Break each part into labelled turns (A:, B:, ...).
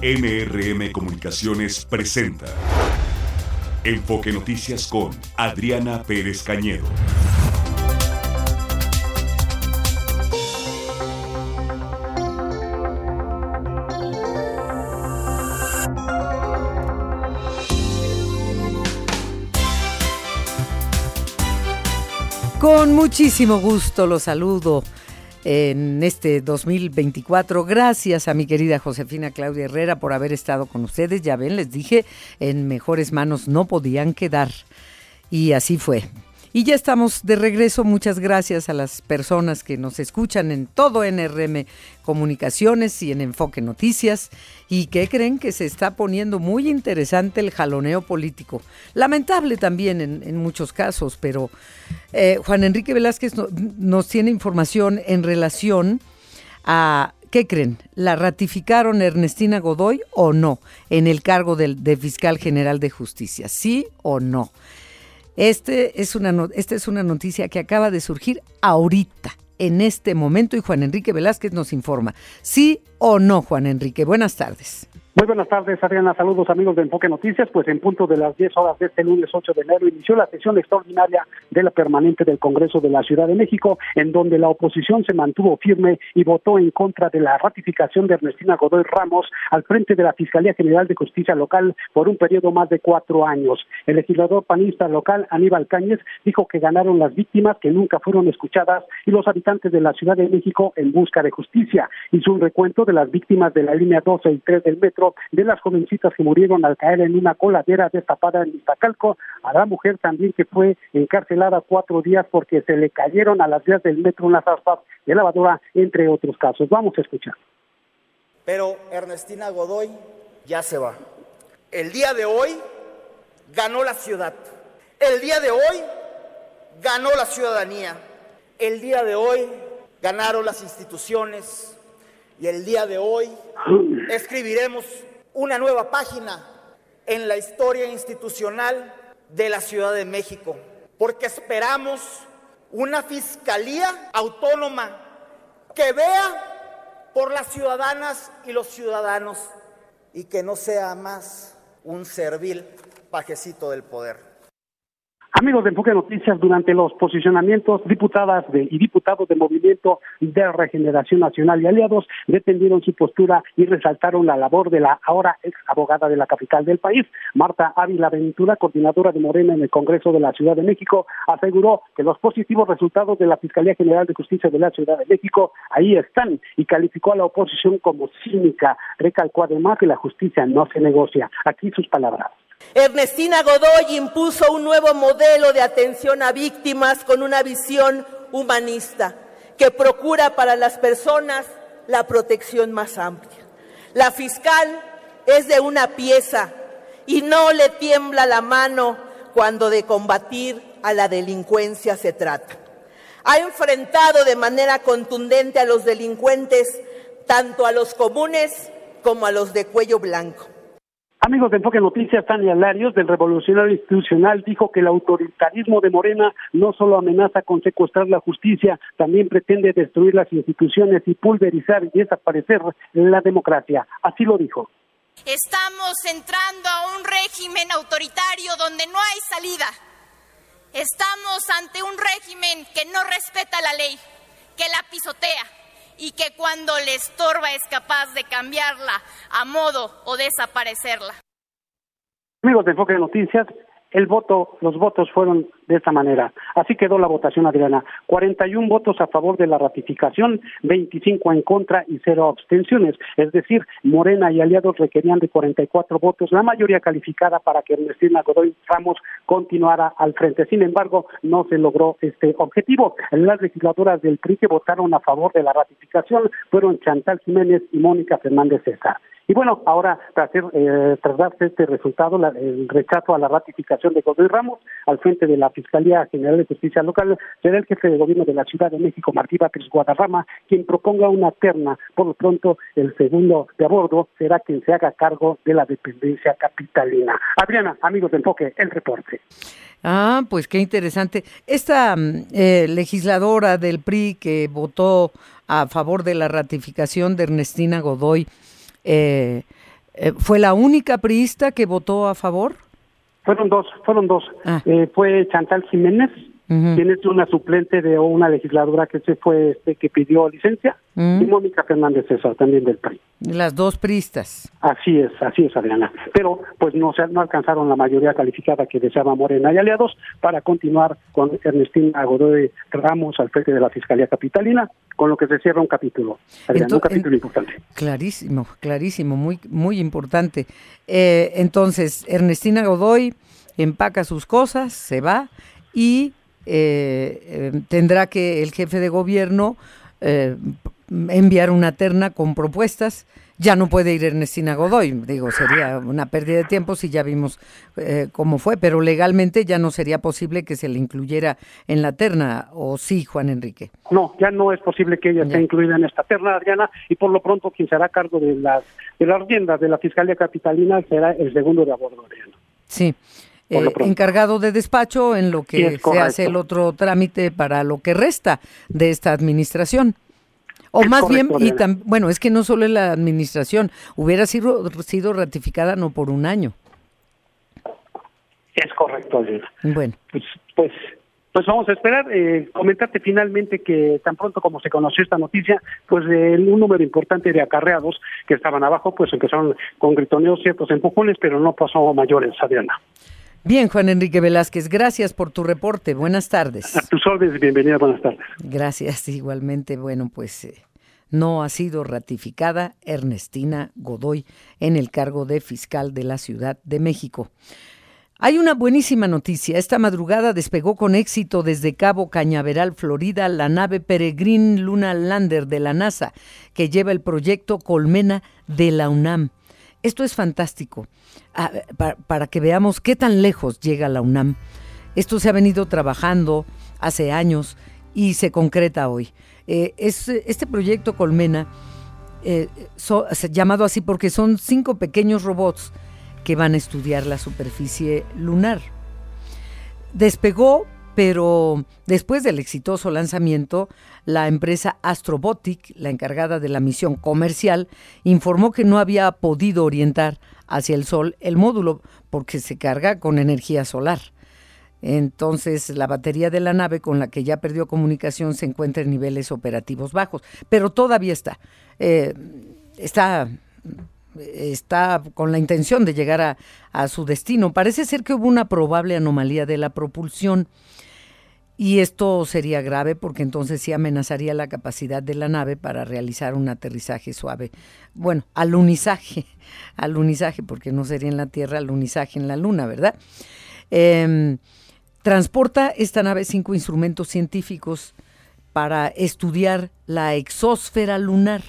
A: MRM Comunicaciones presenta Enfoque Noticias con Adriana Pérez Cañedo.
B: Con muchísimo gusto los saludo en este 2024. Gracias a mi querida Josefina Claudia Herrera por haber estado con ustedes. Ya ven, les dije, en mejores manos no podían quedar. Y así fue. Y ya estamos de regreso. Muchas gracias a las personas que nos escuchan en todo NRM Comunicaciones y en Enfoque Noticias. Y que creen que se está poniendo muy interesante el jaloneo político. Lamentable también en, muchos casos, pero eh, Juan Enrique Velázquez nos tiene información en relación a ¿Qué creen? ¿La ratificaron Ernestina Godoy o no en el cargo de fiscal general de justicia? ¿Sí o no? Este es una, esta es una noticia que acaba de surgir ahorita, en este momento, y Juan Enrique Velázquez nos informa. ¿Sí o no, Juan Enrique? Buenas tardes.
C: Muy buenas tardes, Adriana. Saludos, amigos de Enfoque Noticias. Pues en punto de las 10 horas de este lunes 8 de enero inició la sesión extraordinaria de la permanente del Congreso de la Ciudad de México, en donde la oposición se mantuvo firme y votó en contra de la ratificación de Ernestina Godoy Ramos al frente de la Fiscalía General de Justicia Local por un periodo más de cuatro años. El legislador panista local, Aníbal Cáñez, dijo que ganaron las víctimas que nunca fueron escuchadas y los habitantes de la Ciudad de México en busca de justicia. Hizo un recuento de las víctimas de la línea 12 y 3 del metro de las jovencitas que murieron al caer en una coladera destapada en Iztacalco, a la mujer también que fue encarcelada cuatro días porque se le cayeron a las vías del metro unas aspas de lavadora, entre otros casos. Vamos a escuchar.
D: Pero Ernestina Godoy ya se va. El día de hoy ganó la ciudad. El día de hoy ganó la ciudadanía. El día de hoy ganaron las instituciones, y el día de hoy escribiremos una nueva página en la historia institucional de la Ciudad de México, porque esperamos una fiscalía autónoma que vea por las ciudadanas y los ciudadanos y que no sea más un servil pajecito del poder.
C: Amigos de Enfoque Noticias, durante los posicionamientos, diputadas y diputados del Movimiento de Regeneración Nacional y aliados defendieron su postura y resaltaron la labor de la ahora ex abogada de la capital del país, Marta Ávila Ventura, coordinadora de Morena en el Congreso de la Ciudad de México, aseguró que los positivos resultados de la Fiscalía General de Justicia de la Ciudad de México ahí están y calificó a la oposición como cínica. Recalcó además que la justicia no se negocia. Aquí sus palabras.
E: Ernestina Godoy impuso un nuevo modelo de atención a víctimas con una visión humanista que procura para las personas la protección más amplia. La fiscal es de una pieza y no le tiembla la mano cuando de combatir a la delincuencia se trata. Ha enfrentado de manera contundente a los delincuentes, tanto a los comunes como a los de cuello blanco.
C: Amigos de Enfoque Noticias, Tania Larios, del Revolucionario Institucional, dijo que el autoritarismo de Morena no solo amenaza con secuestrar la justicia, también pretende destruir las instituciones y pulverizar y desaparecer la democracia. Así lo dijo.
F: Estamos entrando a un régimen autoritario donde no hay salida. Estamos ante un régimen que no respeta la ley, que la pisotea y que cuando le estorba es capaz de cambiarla a modo o desaparecerla.
C: Amigos de Enfoque de Noticias, el voto, los votos fueron de esta manera. Así quedó la votación, Adriana. 41 votos a favor de la ratificación, 25 en contra y cero abstenciones. Es decir, Morena y aliados requerían de 44 votos, la mayoría calificada para que Ernestina Godoy Ramos continuara al frente. Sin embargo, no se logró este objetivo. Las legisladoras del PRI que votaron a favor de la ratificación fueron Chantal Jiménez y Mónica Fernández César. Y bueno, ahora tras, eh, tras darse este resultado, el rechazo a la ratificación de Godoy Ramos al frente de la Fiscalía General de Justicia Local, será el jefe de gobierno de la Ciudad de México, Martí Batres Guadarrama, quien proponga una terna. Por lo pronto, el segundo de abordo será quien se haga cargo de la dependencia capitalina. Adriana, amigos del Enfoque, el reporte.
B: Ah, pues qué interesante. Esta mm, eh, legisladora del PRI que votó a favor de la ratificación de Ernestina Godoy, eh, Eh, ¿Fue la única priista que votó a favor?
C: Fueron dos, fueron dos.
B: Ah.
C: Eh, fue Chantal Jiménez,
B: Ujú.
C: quien es una suplente de una legisladora que se fue, este, que pidió licencia, y Mónica Fernández César, también del PRI.
B: Las dos priistas.
C: Así es, así es, Adriana. Pero pues no se no alcanzaron la mayoría calificada que deseaba Morena y aliados para continuar con Ernestina Godoy Ramos al frente de la Fiscalía Capitalina, con lo que se cierra un capítulo, Adriana, un
B: Ento-
C: capítulo
B: en-
C: importante.
B: Clarísimo, clarísimo, muy, muy importante. Eh, entonces, Ernestina Godoy empaca sus cosas, se va y eh, tendrá que el jefe de gobierno eh, enviar una terna con propuestas. Ya no puede ir Ernestina Godoy, digo, sería una pérdida de tiempo si ya vimos eh, cómo fue, pero legalmente ya no sería posible que se le incluyera en la terna, o sí, Juan Enrique.
C: No, ya no es posible que ella esté incluida en esta terna, Adriana, y por lo pronto quien será a cargo de las de las riendas de la Fiscalía Capitalina será el segundo de a bordo, Adriana.
B: Sí. Eh, encargado de despacho en lo que se hace el otro trámite para lo que resta de esta administración. O
C: Es
B: más
C: correcto,
B: bien, y tam- bueno, es que no solo es la administración, hubiera sido, sido ratificada no por un año.
C: Es correcto.
B: Bueno,
C: Pues, pues, pues vamos a esperar. Eh, comentarte finalmente que tan pronto como se conoció esta noticia, pues eh, un número importante de acarreados que estaban abajo, pues empezaron con gritoneos, ciertos empujones, pero no pasó mayores, Adriana.
B: Bien, Juan Enrique Velázquez, gracias por tu reporte. Buenas tardes.
C: A tus órdenes, bienvenida, buenas tardes.
B: Gracias, igualmente. Bueno, pues eh, no ha sido ratificada Ernestina Godoy en el cargo de fiscal de la Ciudad de México. Hay una buenísima noticia. Esta madrugada despegó con éxito desde Cabo Cañaveral, Florida, la nave Peregrine Luna Lander de la NASA, que lleva el proyecto Colmena de la UNAM. Esto es fantástico, Ah, pa- para que veamos qué tan lejos llega la UNAM. Esto se ha venido trabajando hace años y se concreta hoy. Eh, es, este proyecto Colmena, eh, llamado así porque son cinco pequeños robots que van a estudiar la superficie lunar. Despegó, pero después del exitoso lanzamiento, la empresa Astrobotic, la encargada de la misión comercial, informó que no había podido orientar hacia el Sol el módulo porque se carga con energía solar. Entonces, la batería de la nave con la que ya perdió comunicación se encuentra en niveles operativos bajos, pero todavía está. Eh, está está con la intención de llegar a, a su destino. Parece ser que hubo una probable anomalía de la propulsión y esto sería grave porque entonces sí amenazaría la capacidad de la nave para realizar un aterrizaje suave. Bueno, alunizaje, alunizaje, porque no sería en la Tierra, alunizaje en la Luna, ¿verdad? Em, transporta esta nave cinco instrumentos científicos para estudiar la exósfera lunar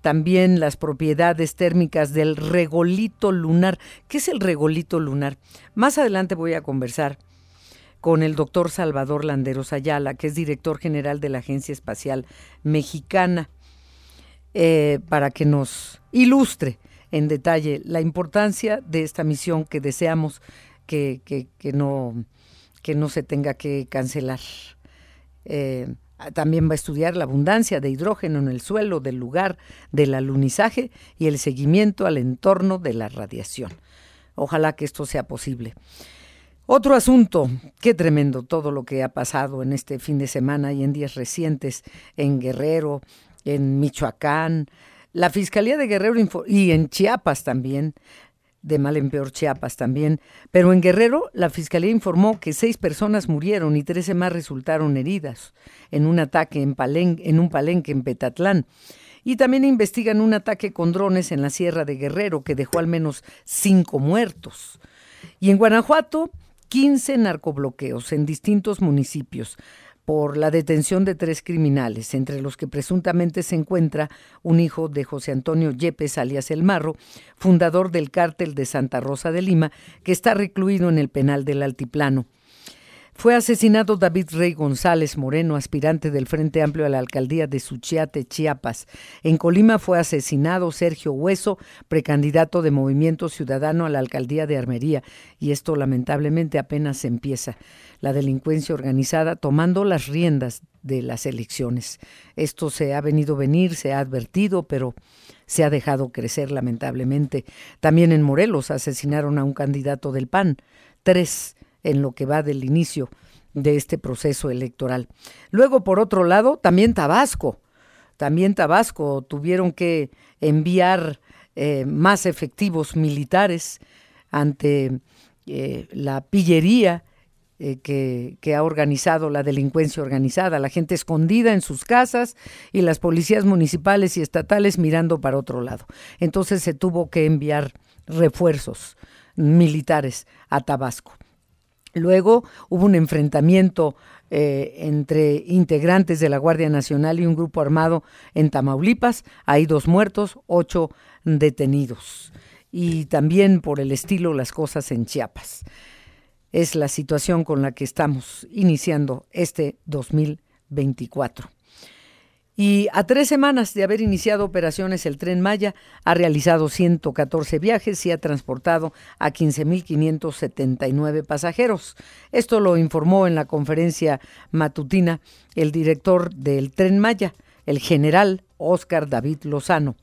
B: también las propiedades térmicas del regolito lunar. ¿Qué es el regolito lunar? Más adelante voy a conversar con el doctor Salvador Landeros Ayala, que es director general de la Agencia Espacial Mexicana, eh, para que nos ilustre en detalle la importancia de esta misión que deseamos que, que, no, que no se tenga que cancelar. Eh, también va a estudiar la abundancia de hidrógeno en el suelo del lugar del alunizaje y el seguimiento al entorno de la radiación. Ojalá que esto sea posible. Otro asunto, qué tremendo todo lo que ha pasado en este fin de semana y en días recientes en Guerrero, en Michoacán, la Fiscalía de Guerrero y en Chiapas también, de mal en peor Chiapas también, pero en Guerrero la Fiscalía informó que seis personas murieron y trece más resultaron heridas en un ataque en, en un palenque en Petatlán. Y también investigan un ataque con drones en la Sierra de Guerrero que dejó al menos cinco muertos. Y en Guanajuato, 15 narcobloqueos en distintos municipios por la detención de tres criminales, entre los que presuntamente se encuentra un hijo de José Antonio Yepes, alias El Marro, fundador del cártel de Santa Rosa de Lima, que está recluido en el penal del Altiplano. Fue asesinado David Rey González Moreno, aspirante del Frente Amplio a la alcaldía de Suchiate, Chiapas. En Colima fue asesinado Sergio Hueso, precandidato de Movimiento Ciudadano a la alcaldía de Armería. Y esto lamentablemente apenas empieza. La delincuencia organizada tomando las riendas de las elecciones. Esto se ha venido venir, se ha advertido, pero se ha dejado crecer lamentablemente. También en Morelos asesinaron a un candidato del PAN. Tres en lo que va del inicio de este proceso electoral. Luego, por otro lado, también Tabasco. También Tabasco tuvieron que enviar eh, más efectivos militares ante eh, la pillería eh, que, que, ha organizado la delincuencia organizada, la gente escondida en sus casas y las policías municipales y estatales mirando para otro lado. Entonces se tuvo que enviar refuerzos militares a Tabasco. Luego hubo un enfrentamiento eh, entre integrantes de la Guardia Nacional y un grupo armado en Tamaulipas. Hay dos muertos, ocho detenidos. Y también por el estilo las cosas en Chiapas. Es la situación con la que estamos iniciando este 2024. Y a tres semanas de haber iniciado operaciones, el tren Maya ha realizado 114 viajes y ha transportado a 15.579 pasajeros. Esto lo informó en la conferencia matutina el director del tren Maya, el general Oscar David Lozano.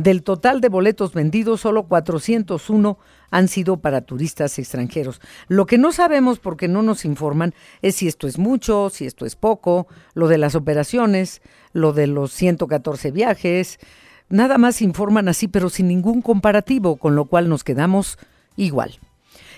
B: Del total de boletos vendidos, solo 401 han sido para turistas extranjeros. Lo que no sabemos porque no nos informan es si esto es mucho, si esto es poco, lo de las operaciones, lo de los 114 viajes. Nada más informan así, pero sin ningún comparativo, con lo cual nos quedamos igual.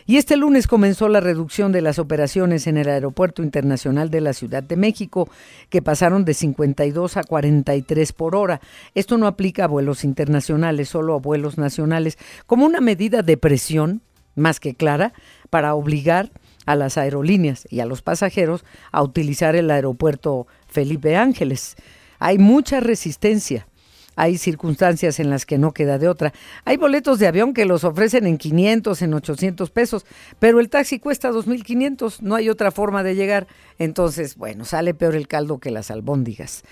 B: Y este lunes comenzó la reducción de las operaciones en el Aeropuerto Internacional de la Ciudad de México, que pasaron de 52 a 43 por hora. Esto no aplica a vuelos internacionales, solo a vuelos nacionales, como una medida de presión más que clara para obligar a las aerolíneas y a los pasajeros a utilizar el aeropuerto Felipe Ángeles. Hay mucha resistencia hay circunstancias en las que no queda de otra. Hay boletos de avión que los ofrecen en 500, en 800 pesos, pero el taxi cuesta 2.500, no hay otra forma de llegar. Entonces, bueno, sale peor el caldo que las albóndigas.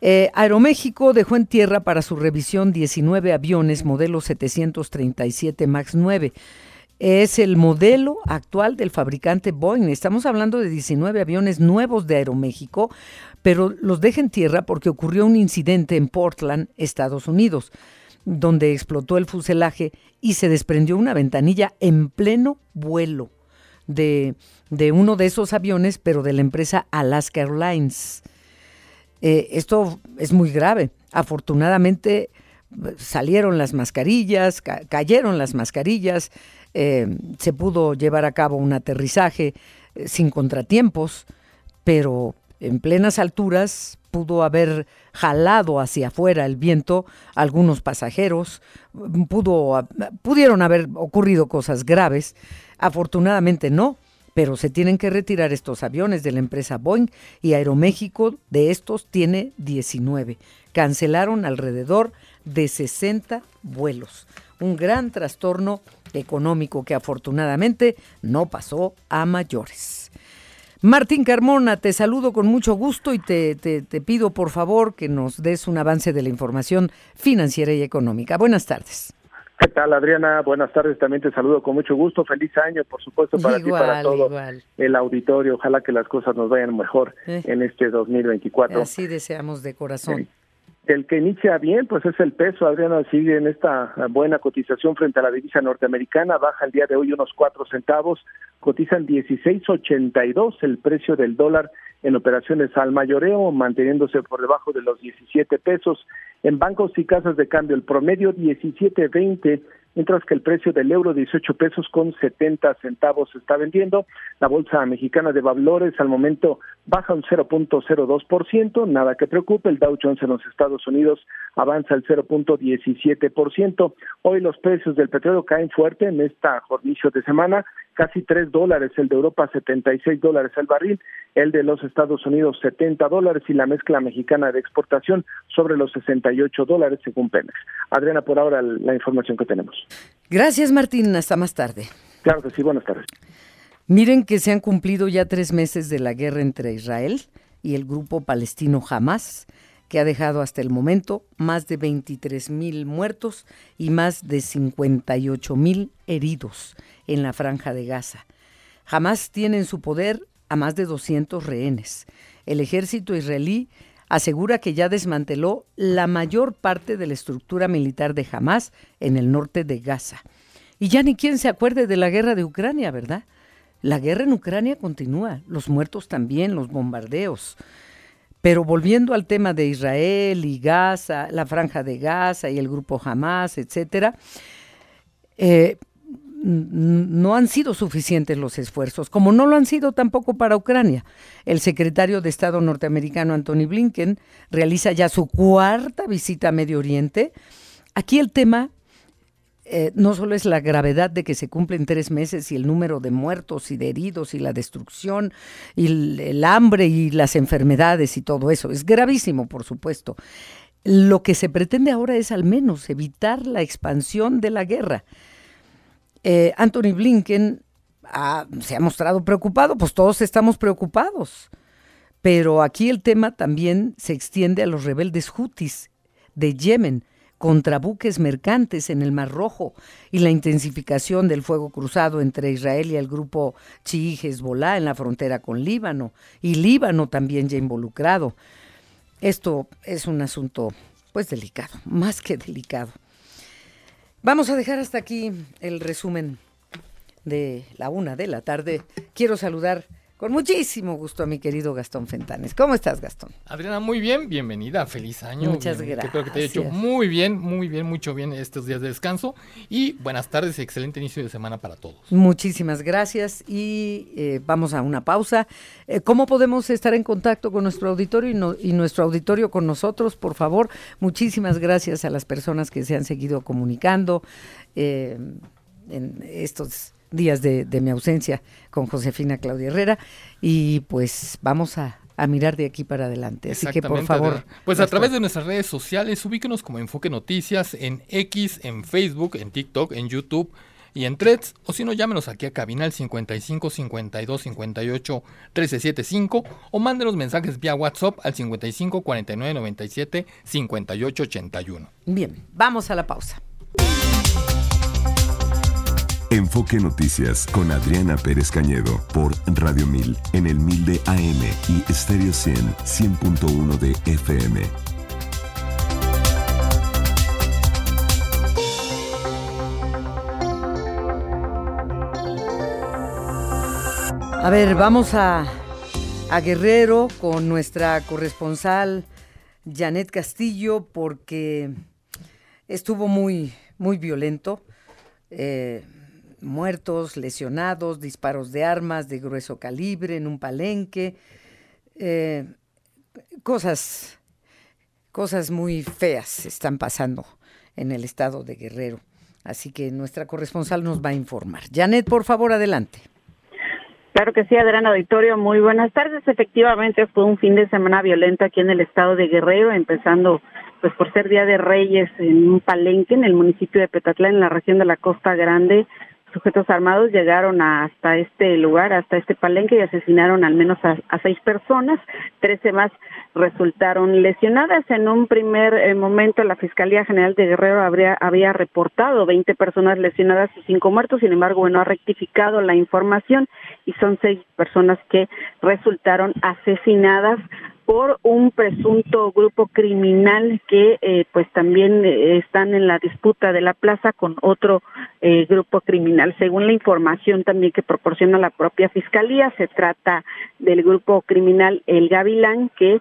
B: Eh, Aeroméxico dejó en tierra para su revisión 19 aviones modelo 737 MAX 9 es el modelo actual del fabricante Boeing. Estamos hablando de 19 aviones nuevos de Aeroméxico, pero los deja en tierra porque ocurrió un incidente en Portland, Estados Unidos, donde explotó el fuselaje y se desprendió una ventanilla en pleno vuelo de, uno de esos aviones, pero de la empresa Alaska Airlines. Eh, esto es muy grave. Afortunadamente salieron las mascarillas, cayeron las mascarillas, eh, se pudo llevar a cabo un aterrizaje eh, sin contratiempos, pero en plenas alturas pudo haber jalado hacia afuera el viento algunos pasajeros, pudo, pudieron haber ocurrido cosas graves, afortunadamente no, pero se tienen que retirar estos aviones de la empresa Boeing y Aeroméxico de estos tiene 19. Cancelaron alrededor de 60 vuelos. Un gran trastorno económico que afortunadamente no pasó a mayores. Martín Carmona, te saludo con mucho gusto y te, te, pido por favor que nos des un avance de la información financiera y económica. Buenas tardes.
G: ¿Qué tal, Adriana? Buenas tardes, también te saludo con mucho gusto. Feliz año, por supuesto, para ti para todo el auditorio. Ojalá que las cosas nos vayan mejor eh. en este 2024.
B: Así deseamos de corazón.
G: El que inicia bien, pues es el peso. Adriana sigue en esta buena cotización frente a la divisa norteamericana. Baja el día de hoy unos cuatro centavos. Cotizan 16.82 el precio del dólar en operaciones al mayoreo, manteniéndose por debajo de los 17 pesos. En bancos y casas de cambio, el promedio 17.20 mientras que el precio del euro 18 pesos con 70 centavos está vendiendo. La bolsa mexicana de valores al momento baja un 0.02%, nada que preocupe. El Dow Jones en los Estados Unidos avanza el 0.17%. Hoy los precios del petróleo caen fuerte en esta jornada de semana casi 3 dólares, el de Europa 76 dólares el barril, el de los Estados Unidos 70 dólares y la mezcla mexicana de exportación sobre los 68 dólares según Pemex. Adriana, por ahora la información que tenemos.
B: Gracias Martín, hasta más tarde.
G: Claro que sí, buenas tardes.
B: Miren que se han cumplido ya tres meses de la guerra entre Israel y el grupo palestino Hamas, que ha dejado hasta el momento más de 23 mil muertos y más de 58 mil heridos en la franja de Gaza. Hamas tiene en su poder a más de 200 rehenes. El ejército israelí asegura que ya desmanteló la mayor parte de la estructura militar de Hamas en el norte de Gaza. Y ya ni quien se acuerde de la guerra de Ucrania, ¿verdad? La guerra en Ucrania continúa, los muertos también, los bombardeos. Pero volviendo al tema de Israel y Gaza, la franja de Gaza y el grupo Hamas, etcétera, eh, no han sido suficientes los esfuerzos, como no lo han sido tampoco para Ucrania. El secretario de Estado norteamericano Anthony Blinken realiza ya su cuarta visita a Medio Oriente. Aquí el tema eh, no solo es la gravedad de que se cumplen tres meses y el número de muertos y de heridos y la destrucción y el hambre y las enfermedades y todo eso, es gravísimo, por supuesto. Lo que se pretende ahora es al menos evitar la expansión de la guerra. Eh, Anthony Blinken se ha mostrado preocupado, pues todos estamos preocupados. Pero aquí el tema también se extiende a los rebeldes hutis de Yemen contra buques mercantes en el Mar Rojo y la intensificación del fuego cruzado entre Israel y el grupo chií Hezbollah en la frontera con Líbano y Líbano también ya involucrado. Esto es un asunto pues delicado, más que delicado. Vamos a dejar hasta aquí el resumen de la una de la tarde. Quiero saludar con muchísimo gusto a mi querido Gastón Fentanes. ¿Cómo estás, Gastón?
H: Adriana, muy bien, bienvenida, feliz año.
B: Muchas gracias.
H: Espero que te haya hecho muy bien, muy bien, mucho bien estos días de descanso. Y buenas tardes excelente inicio de semana para todos.
B: Muchísimas gracias y eh, vamos a una pausa. Eh, ¿Cómo podemos estar en contacto con nuestro auditorio y, y nuestro auditorio con nosotros? Por favor, muchísimas gracias a las personas que se han seguido comunicando eh, en estos días de, mi ausencia con Josefina Claudia Herrera y pues vamos a, mirar de aquí para adelante. Así que por favor.
H: Pues a través de nuestras redes sociales, ubíquenos como Enfoque Noticias en X, en Facebook, en TikTok, en YouTube y en Threads, o si no, llámenos aquí a cabina al 55 52 58 1375 o mándenos mensajes vía WhatsApp al 55 49 97 58 81.
B: Bien, vamos a la pausa.
A: Enfoque Noticias con Adriana Pérez Cañedo por Radio 1000 en el 1000 de AM y Stereo 100 100.1 de FM.
B: A ver, vamos a, a Guerrero con nuestra corresponsal Janet Castillo porque estuvo muy, muy violento. Eh, muertos, lesionados, disparos de armas de grueso calibre en un palenque, eh, cosas, cosas muy feas están pasando en el estado de Guerrero. Así que nuestra corresponsal nos va a informar. Janet, por favor, adelante.
I: Claro que sí, Adrián Auditorio, muy buenas tardes. Efectivamente, fue un fin de semana violento aquí en el estado de Guerrero, empezando pues por ser Día de Reyes en un palenque en el municipio de Petatlán, en la región de la Costa Grande, sujetos armados llegaron hasta este lugar, hasta este palenque y asesinaron al menos a, seis personas, trece más resultaron lesionadas. En un primer eh, momento la Fiscalía General de Guerrero había reportado 20 personas lesionadas y cinco muertos, sin embargo, bueno, ha rectificado la información y son seis personas que resultaron asesinadas por un presunto grupo criminal que eh, pues también eh, están en la disputa de la plaza con otro eh, grupo criminal. Según la información también que proporciona la propia fiscalía, se trata del grupo criminal El Gavilán que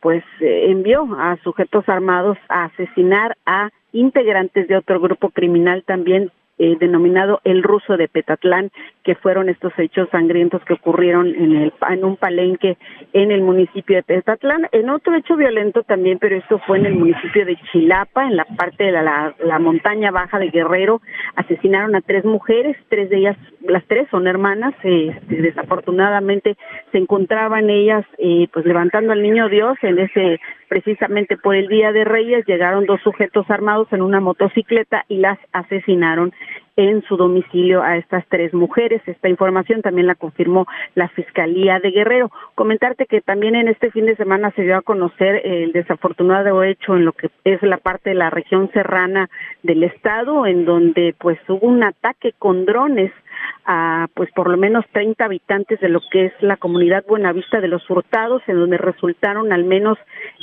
I: pues envió a sujetos armados a asesinar a integrantes de otro grupo criminal también eh, denominado el ruso de Petatlán, que fueron estos hechos sangrientos que ocurrieron en, el, en un palenque en el municipio de Petatlán. En otro hecho violento también, pero esto fue en el municipio de Chilapa, en la parte de la, la, montaña baja de Guerrero, asesinaron a tres mujeres, tres de ellas, las tres son hermanas, eh, desafortunadamente se encontraban ellas eh, pues levantando al niño Dios en ese precisamente por el Día de Reyes llegaron dos sujetos armados en una motocicleta y las asesinaron en su domicilio a estas tres mujeres. Esta información también la confirmó la Fiscalía de Guerrero. Comentarte que también en este fin de semana se dio a conocer el desafortunado hecho en lo que es la parte de la región serrana del estado, en donde pues hubo un ataque con drones a pues por lo menos 30 habitantes de lo que es la comunidad Buenavista de los Hurtados, en donde resultaron al menos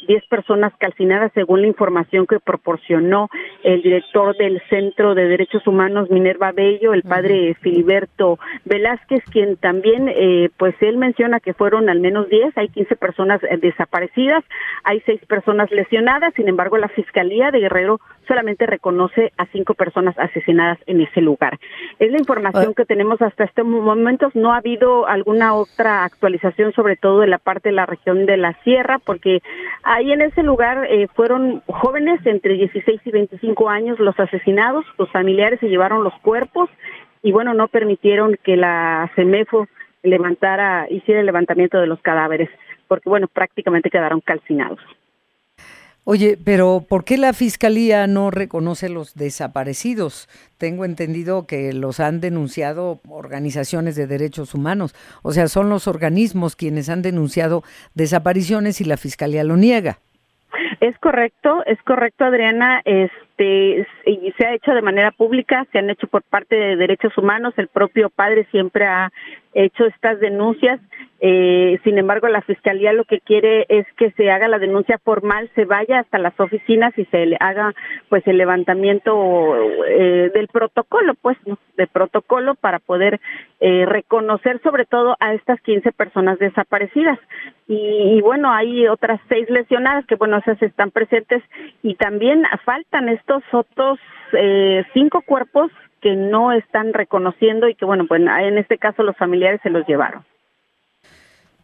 I: 10 personas calcinadas según la información que proporcionó el director del Centro de Derechos Humanos Minerva Bello, el padre Filiberto Velázquez, quien también eh, pues él menciona que fueron al menos 10, hay 15 personas eh, desaparecidas, hay 6 personas lesionadas, sin embargo la Fiscalía de Guerrero solamente reconoce a 5 personas asesinadas en ese lugar. Es la información que tenemos hasta este momento. No ha habido alguna otra actualización, sobre todo de la parte de la región de la sierra, porque ahí en ese lugar eh, fueron jóvenes entre 16 y 25 años los asesinados, los familiares se llevaron los cuerpos y bueno, no permitieron que la CEMEFO levantara, hiciera el levantamiento de los cadáveres, porque bueno, prácticamente quedaron calcinados.
B: Oye, pero ¿por qué la Fiscalía no reconoce los desaparecidos? Tengo entendido que los han denunciado organizaciones de derechos humanos. O sea, son los organismos quienes han denunciado desapariciones y la Fiscalía lo niega.
I: Es correcto, es correcto, Adriana. Este y se ha hecho de manera pública, se han hecho por parte de derechos humanos. El propio padre siempre ha hecho estas denuncias eh, sin embargo, la fiscalía lo que quiere es que se haga la denuncia formal, se vaya hasta las oficinas y se le haga pues el levantamiento eh, del protocolo, pues, de protocolo para poder eh, reconocer sobre todo a estas 15 personas desaparecidas. Y, y, bueno, hay otras seis lesionadas que bueno, esas están presentes y también faltan estos otros eh, cinco cuerpos que no están reconociendo y que bueno, pues en este caso los familiares se los llevaron.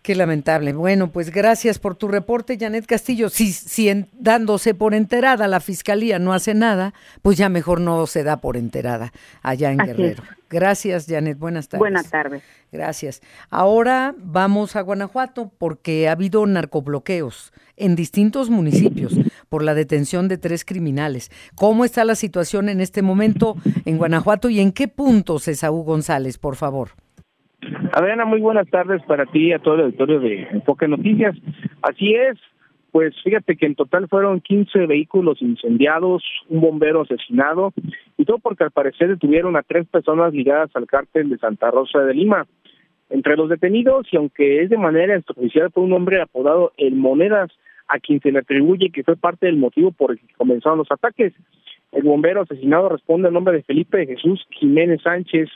B: Qué lamentable. Bueno, pues gracias por tu reporte, Janet Castillo. Si, si dándose por enterada la fiscalía no hace nada, pues ya mejor no se da por enterada allá en Guerrero. Gracias, Janet. Buenas tardes.
I: Buenas tardes.
B: Gracias. Ahora vamos a Guanajuato porque ha habido narcobloqueos en distintos municipios por la detención de tres criminales. ¿Cómo está la situación en este momento en Guanajuato y en qué puntos, Esaú González, por favor?
G: Adriana, muy buenas tardes para ti y a todo el auditorio de Enfoque Noticias. Así es, pues fíjate que en total fueron 15 vehículos incendiados, un bombero asesinado y todo porque al parecer detuvieron a tres personas ligadas al cártel de Santa Rosa de Lima. Entre los detenidos, y aunque es de manera extraoficial, fue un hombre apodado El Monedas, a quien se le atribuye que fue parte del motivo por el que comenzaron los ataques. El bombero asesinado responde al nombre de Felipe Jesús Jiménez Sánchez,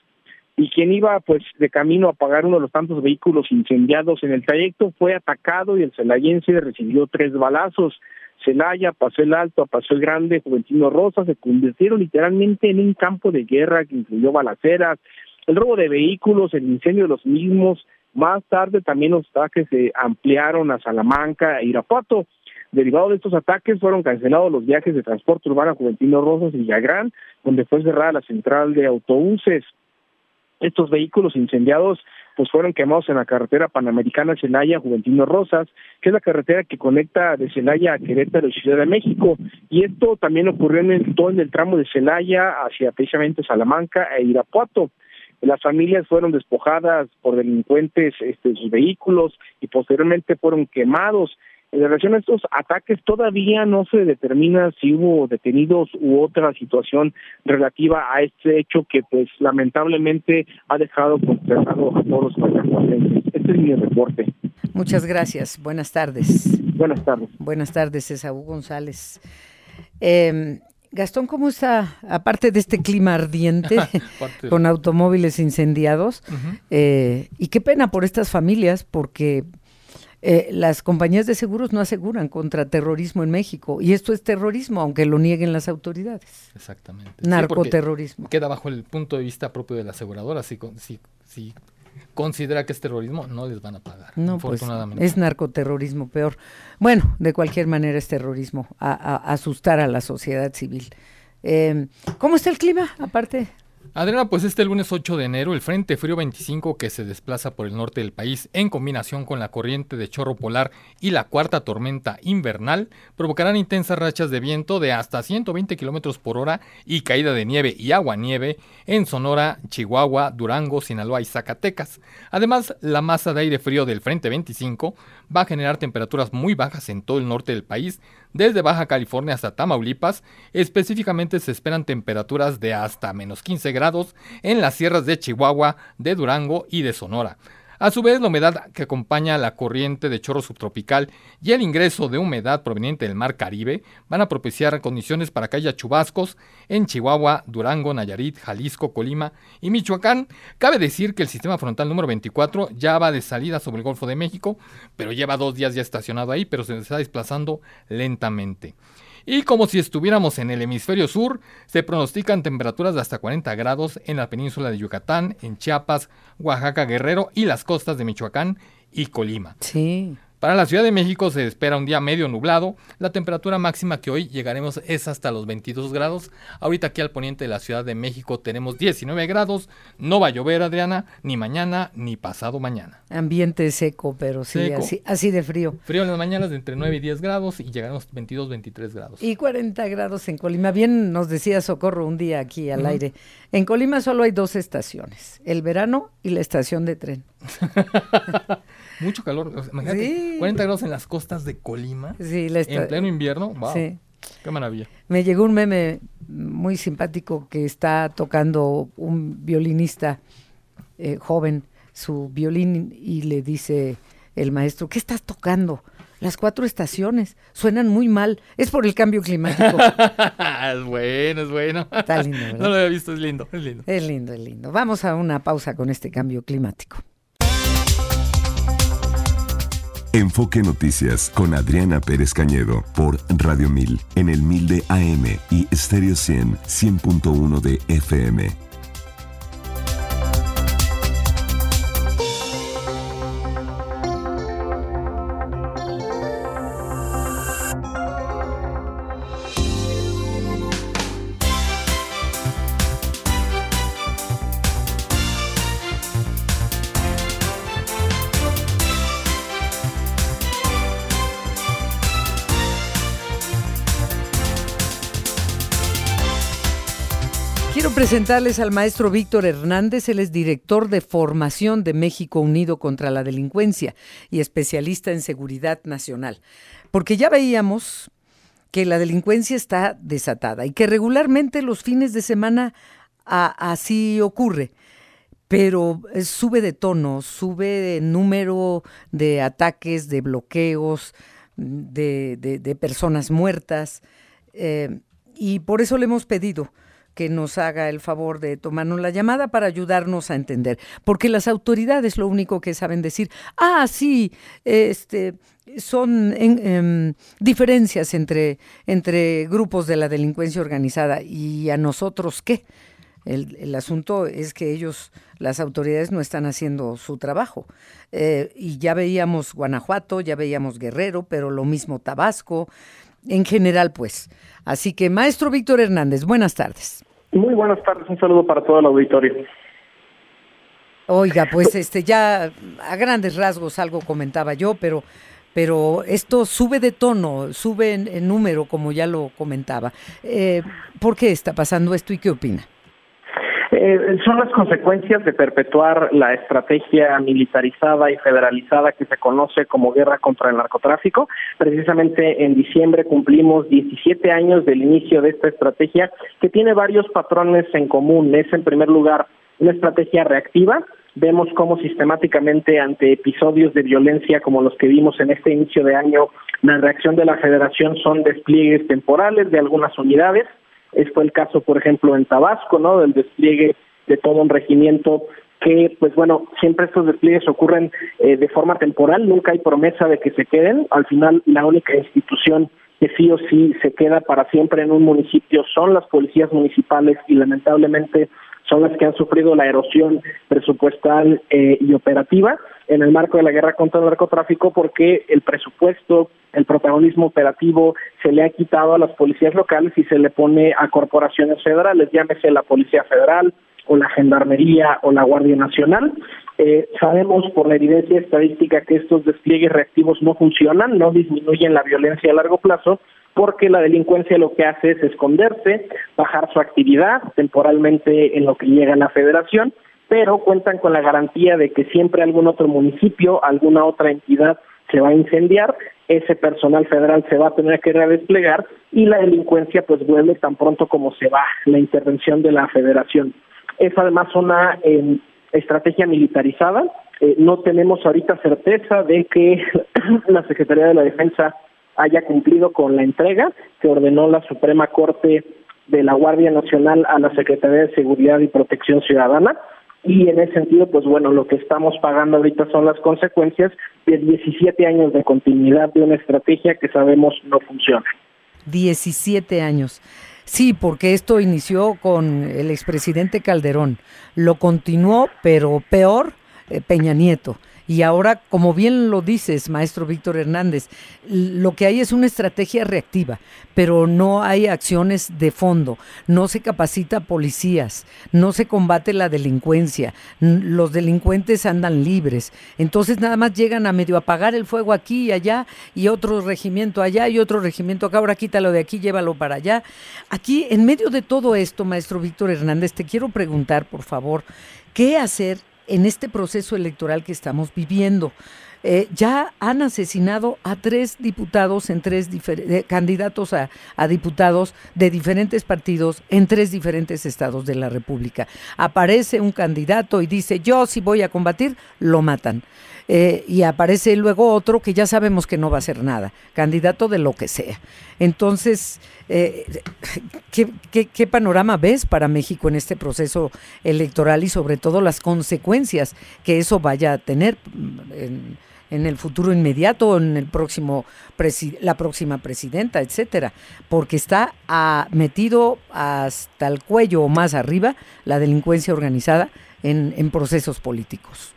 G: y quien iba pues de camino a pagar uno de los tantos vehículos incendiados en el trayecto fue atacado y el celayense recibió tres balazos. Celaya, Pasó el Alto, Pasó el Grande, Juventino Rosa se convirtieron literalmente en un campo de guerra que incluyó balaceras, el robo de vehículos, el incendio de los mismos. Más tarde también los ataques se ampliaron a Salamanca e Irapuato. Derivado de estos ataques fueron cancelados los viajes de transporte urbano Juventino Rosas y Villagrán, donde fue cerrada la central de autobuses. Estos vehículos incendiados pues fueron quemados en la carretera panamericana Celaya Juventino Rosas, que es la carretera que conecta de Celaya a Querétaro y Ciudad de México. Y esto también ocurrió en el, todo en el tramo de Celaya hacia precisamente Salamanca e Irapuato. Las familias fueron despojadas por delincuentes este, sus vehículos y posteriormente fueron quemados. En relación a estos ataques todavía no se determina si hubo detenidos u otra situación relativa a este hecho que pues lamentablemente ha dejado consternado a todos los guanajuatenses. Este es mi reporte.
B: Muchas gracias. Buenas tardes.
G: Buenas tardes.
B: Buenas tardes, Esaú González. Eh, Gastón, ¿cómo está, aparte de este clima ardiente, con automóviles incendiados? eh, y qué pena por estas familias, porque eh, las compañías de seguros no aseguran contra terrorismo en México. Y esto es terrorismo, aunque lo nieguen las autoridades.
H: Exactamente.
B: Narcoterrorismo.
H: queda bajo el punto de vista propio de la aseguradora. Si, si, si considera que es terrorismo, no les van a pagar. No, pues,
B: es narcoterrorismo peor. Bueno, de cualquier manera es terrorismo, a, asustar a la sociedad civil. Eh, ¿Cómo está el clima, aparte?
H: Adriana, pues este lunes 8 de enero, el Frente Frío 25 que se desplaza por el norte del país en combinación con la corriente de chorro polar y la cuarta tormenta invernal provocarán intensas rachas de viento de hasta 120 kilómetros por hora y caída de nieve y agua nieve en Sonora, Chihuahua, Durango, Sinaloa y Zacatecas. Además, la masa de aire frío del Frente 25 va a generar temperaturas muy bajas en todo el norte del país, desde Baja California hasta Tamaulipas. Específicamente se esperan temperaturas de hasta menos 15 grados en las sierras de Chihuahua, de Durango y de Sonora. A su vez, la humedad que acompaña la corriente de chorro subtropical y el ingreso de humedad proveniente del mar Caribe van a propiciar condiciones para que haya chubascos en Chihuahua, Durango, Nayarit, Jalisco, Colima y Michoacán. Cabe decir que el sistema frontal número 24 ya va de salida sobre el Golfo de México, pero lleva dos días ya estacionado ahí, pero se está desplazando lentamente. Y como si estuviéramos en el hemisferio sur, se pronostican temperaturas de hasta 40 grados en la península de Yucatán, en Chiapas, Oaxaca, Guerrero y las costas de Michoacán y Colima.
B: Sí.
H: Para la Ciudad de México se espera un día medio nublado. La temperatura máxima que hoy llegaremos es hasta los 22 grados. Ahorita aquí al poniente de la Ciudad de México tenemos 19 grados. No va a llover, Adriana, ni mañana ni pasado mañana.
B: Ambiente seco, pero sí, Así, así de frío.
H: Frío en las mañanas de entre 9 y 10 grados y llegaremos 22, 23 grados.
B: Y 40 grados en Colima. Bien nos decía Socorro un día aquí al aire. En Colima solo hay dos estaciones, el verano y la estación de tren.
H: Mucho calor. Imagínate, 40 grados en las costas de Colima.
B: Sí,
H: En pleno invierno. Wow. Sí. Qué maravilla.
B: Me llegó un meme muy simpático que está tocando un violinista eh, joven su violín y le dice el maestro, ¿qué estás tocando? Las cuatro estaciones suenan muy mal. Es por el cambio climático.
H: es bueno, es bueno.
B: Está lindo, ¿verdad?
H: No lo había visto, es lindo, es lindo.
B: Es lindo, es lindo. Vamos a una pausa con este cambio climático.
A: Enfoque Noticias con Adriana Pérez Cañedo por Radio 1000 en el 1000 de AM y Stereo 100 100.1 de FM.
B: Presentarles al maestro Víctor Hernández, él es director de formación de México Unido contra la Delincuencia y especialista en seguridad nacional. Porque ya veíamos que la delincuencia está desatada y que regularmente los fines de semana así ocurre. Pero eh, sube de tono, sube de número de ataques, de bloqueos, de, personas muertas. Eh, y por eso le hemos pedido que nos haga el favor de tomarnos la llamada para ayudarnos a entender. Porque las autoridades lo único que saben decir, ah, sí, este, son em, diferencias entre, entre grupos de la delincuencia organizada y a nosotros qué. El, asunto es que ellos, las autoridades, no están haciendo su trabajo. Eh, y ya veíamos Guanajuato, ya veíamos Guerrero, pero lo mismo Tabasco, en general, pues. Así que, maestro Víctor Hernández, buenas tardes.
J: Muy buenas tardes, un saludo para todo el auditorio.
B: Oiga, pues este ya a grandes rasgos algo comentaba yo, pero pero esto sube de tono, sube en, número, como ya lo comentaba. Eh, ¿Por qué está pasando esto y qué opina?
J: Eh, son las consecuencias de perpetuar la estrategia militarizada y federalizada que se conoce como guerra contra el narcotráfico. Precisamente en diciembre cumplimos 17 años del inicio de esta estrategia que tiene varios patrones en común. Es, en primer lugar, una estrategia reactiva. Vemos cómo sistemáticamente ante episodios de violencia como los que vimos en este inicio de año, la reacción de la federación son despliegues temporales de algunas unidades fue el caso, por ejemplo, en Tabasco, ¿no? Del despliegue de todo un regimiento que, pues bueno, siempre estos despliegues ocurren eh, de forma temporal, nunca hay promesa de que se queden. Al final, la única institución que sí o sí se queda para siempre en un municipio son las policías municipales y lamentablemente son las que han sufrido la erosión presupuestal eh, y operativa en el marco de la guerra contra el narcotráfico porque el presupuesto, el protagonismo operativo se le ha quitado a las policías locales y se le pone a corporaciones federales, llámese la Policía Federal, o la Gendarmería o la Guardia Nacional. Eh, sabemos por la evidencia estadística que estos despliegues reactivos no funcionan, no disminuyen la violencia a largo plazo, porque la delincuencia lo que hace es esconderse, bajar su actividad temporalmente en lo que llega a la federación, pero cuentan con la garantía de que siempre algún otro municipio, alguna otra entidad se va a incendiar, ese personal federal se va a tener que redesplegar y la delincuencia pues vuelve tan pronto como se va la intervención de la federación. Es además una em, estrategia militarizada. Eh, no tenemos ahorita certeza de que la Secretaría de la Defensa haya cumplido con la entrega que ordenó la Suprema Corte de la Guardia Nacional a la Secretaría de Seguridad y Protección Ciudadana. Y en ese sentido, pues bueno, lo que estamos pagando ahorita son las consecuencias de 17 años de continuidad de una estrategia que sabemos no funciona.
B: 17 años. Sí, porque esto inició con el expresidente Calderón, lo continuó, pero peor, eh, Peña Nieto. Y ahora, como bien lo dices, maestro Víctor Hernández, lo que hay es una estrategia reactiva, pero no hay acciones de fondo, no se capacita policías, no se combate la delincuencia, los delincuentes andan libres, entonces nada más llegan a medio apagar el fuego aquí y allá y otro regimiento allá y otro regimiento acá, ahora quítalo de aquí, llévalo para allá. Aquí, en medio de todo esto, maestro Víctor Hernández, te quiero preguntar, por favor, ¿qué hacer en este proceso electoral que estamos viviendo. Eh, ya han asesinado a tres diputados en tres eh, candidatos a, diputados de diferentes partidos en tres diferentes estados de la República. Aparece un candidato y dice yo si voy a combatir, lo matan. Eh, y aparece luego otro que ya sabemos que no va a hacer nada, candidato de lo que sea. Entonces, ¿qué, panorama ves para México en este proceso electoral y sobre todo las consecuencias que eso vaya a tener? En, el futuro inmediato, en el próximo la próxima presidenta, etcétera, porque está metido hasta el cuello o más arriba la delincuencia organizada en procesos políticos